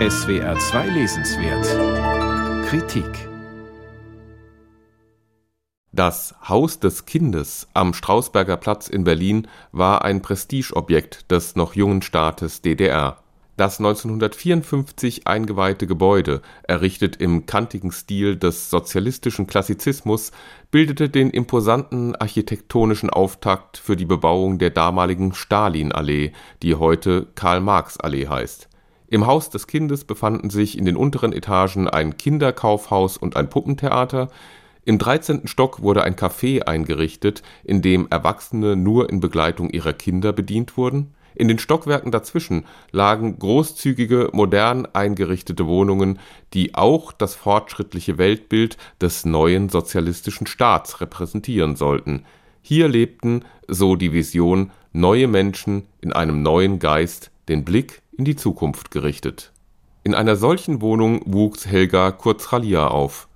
SWR 2 Lesenswert Kritik Das Haus des Kindes am Strausberger Platz in Berlin war ein Prestigeobjekt des noch jungen Staates DDR. Das 1954 eingeweihte Gebäude, errichtet im kantigen Stil des sozialistischen Klassizismus, bildete den imposanten architektonischen Auftakt für die Bebauung der damaligen Stalinallee, die heute Karl-Marx-Allee heißt. Im Haus des Kindes befanden sich in den unteren Etagen ein Kinderkaufhaus und ein Puppentheater, im 13. Stock wurde ein Café eingerichtet, in dem Erwachsene nur in Begleitung ihrer Kinder bedient wurden, in den Stockwerken dazwischen lagen großzügige, modern eingerichtete Wohnungen, die auch das fortschrittliche Weltbild des neuen sozialistischen Staats repräsentieren sollten. Hier lebten, so die Vision, neue Menschen in einem neuen Geist, den Blick in die Zukunft gerichtet. In einer solchen Wohnung wuchs Helga Kurzhalia auf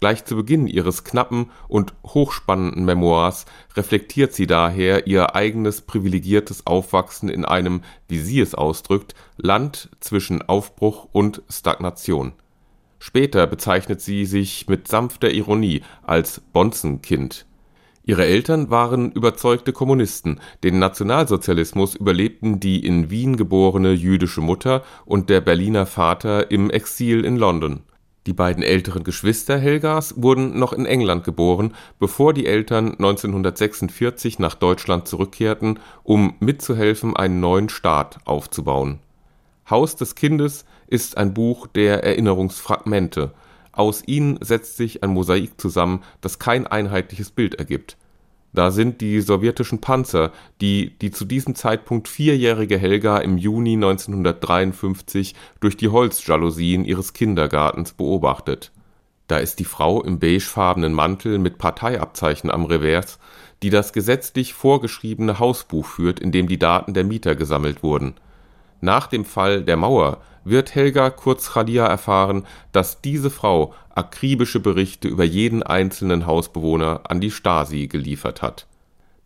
Gleich zu Beginn ihres knappen und hochspannenden Memoirs reflektiert sie daher ihr eigenes privilegiertes Aufwachsen in einem, wie sie es ausdrückt, Land zwischen Aufbruch und Stagnation. Später bezeichnet sie sich mit sanfter Ironie als Bonzenkind. Ihre Eltern waren überzeugte Kommunisten, den Nationalsozialismus überlebten die in Wien geborene jüdische Mutter und der Berliner Vater im Exil in London die beiden älteren Geschwister Helgas wurden noch in England geboren, bevor die Eltern 1946 nach Deutschland zurückkehrten, um mitzuhelfen, einen neuen Staat aufzubauen. Haus des Kindes ist ein Buch der Erinnerungsfragmente. Aus ihnen setzt sich ein Mosaik zusammen, das kein einheitliches Bild ergibt da sind die sowjetischen Panzer, die die zu diesem Zeitpunkt vierjährige Helga im Juni 1953 durch die Holzjalousien ihres Kindergartens beobachtet. Da ist die Frau im beigefarbenen Mantel mit Parteiabzeichen am Revers, die das gesetzlich vorgeschriebene Hausbuch führt, in dem die Daten der Mieter gesammelt wurden nach dem Fall der Mauer wird Helga Kurzchalia erfahren, dass diese Frau akribische Berichte über jeden einzelnen Hausbewohner an die Stasi geliefert hat.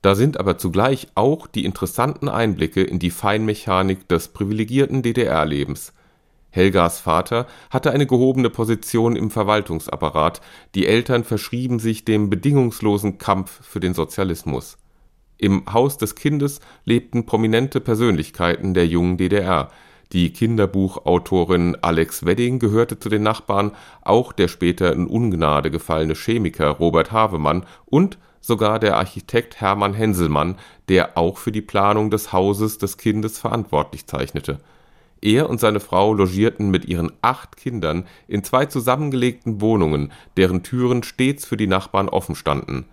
Da sind aber zugleich auch die interessanten Einblicke in die Feinmechanik des privilegierten DDR-Lebens. Helgas Vater hatte eine gehobene Position im Verwaltungsapparat, die Eltern verschrieben sich dem bedingungslosen Kampf für den Sozialismus im Haus des Kindes lebten prominente Persönlichkeiten der jungen DDR. Die Kinderbuchautorin Alex Wedding gehörte zu den Nachbarn, auch der später in Ungnade gefallene Chemiker Robert Havemann und sogar der Architekt Hermann Henselmann, der auch für die Planung des Hauses des Kindes verantwortlich zeichnete. Er und seine Frau logierten mit ihren acht Kindern in zwei zusammengelegten Wohnungen, deren Türen stets für die Nachbarn offen standen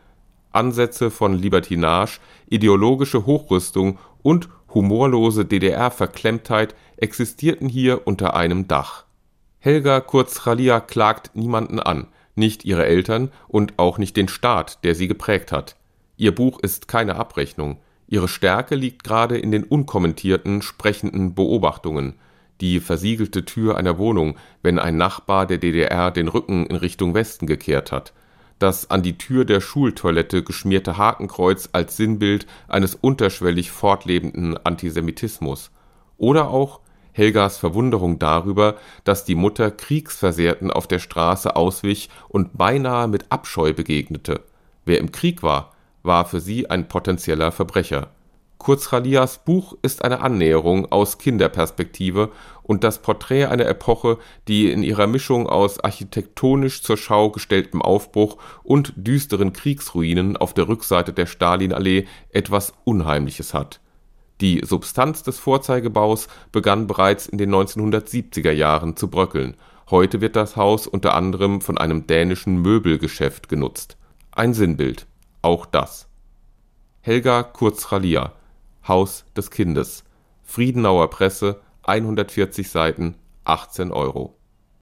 Ansätze von Libertinage, ideologische Hochrüstung und humorlose DDR-Verklemmtheit existierten hier unter einem Dach. Helga Kurzchalia klagt niemanden an, nicht ihre Eltern und auch nicht den Staat, der sie geprägt hat. Ihr Buch ist keine Abrechnung. Ihre Stärke liegt gerade in den unkommentierten, sprechenden Beobachtungen. Die versiegelte Tür einer Wohnung, wenn ein Nachbar der DDR den Rücken in Richtung Westen gekehrt hat das an die Tür der Schultoilette geschmierte Hakenkreuz als Sinnbild eines unterschwellig fortlebenden Antisemitismus oder auch Helgas Verwunderung darüber, dass die Mutter Kriegsversehrten auf der Straße auswich und beinahe mit Abscheu begegnete. Wer im Krieg war, war für sie ein potenzieller Verbrecher Kurzchalias Buch ist eine Annäherung aus Kinderperspektive und das Porträt einer Epoche, die in ihrer Mischung aus architektonisch zur Schau gestelltem Aufbruch und düsteren Kriegsruinen auf der Rückseite der Stalinallee etwas Unheimliches hat. Die Substanz des Vorzeigebaus begann bereits in den 1970er Jahren zu bröckeln. Heute wird das Haus unter anderem von einem dänischen Möbelgeschäft genutzt. Ein Sinnbild. Auch das. Helga Kurzchalia Haus des Kindes. Friedenauer Presse, 140 Seiten, 18 Euro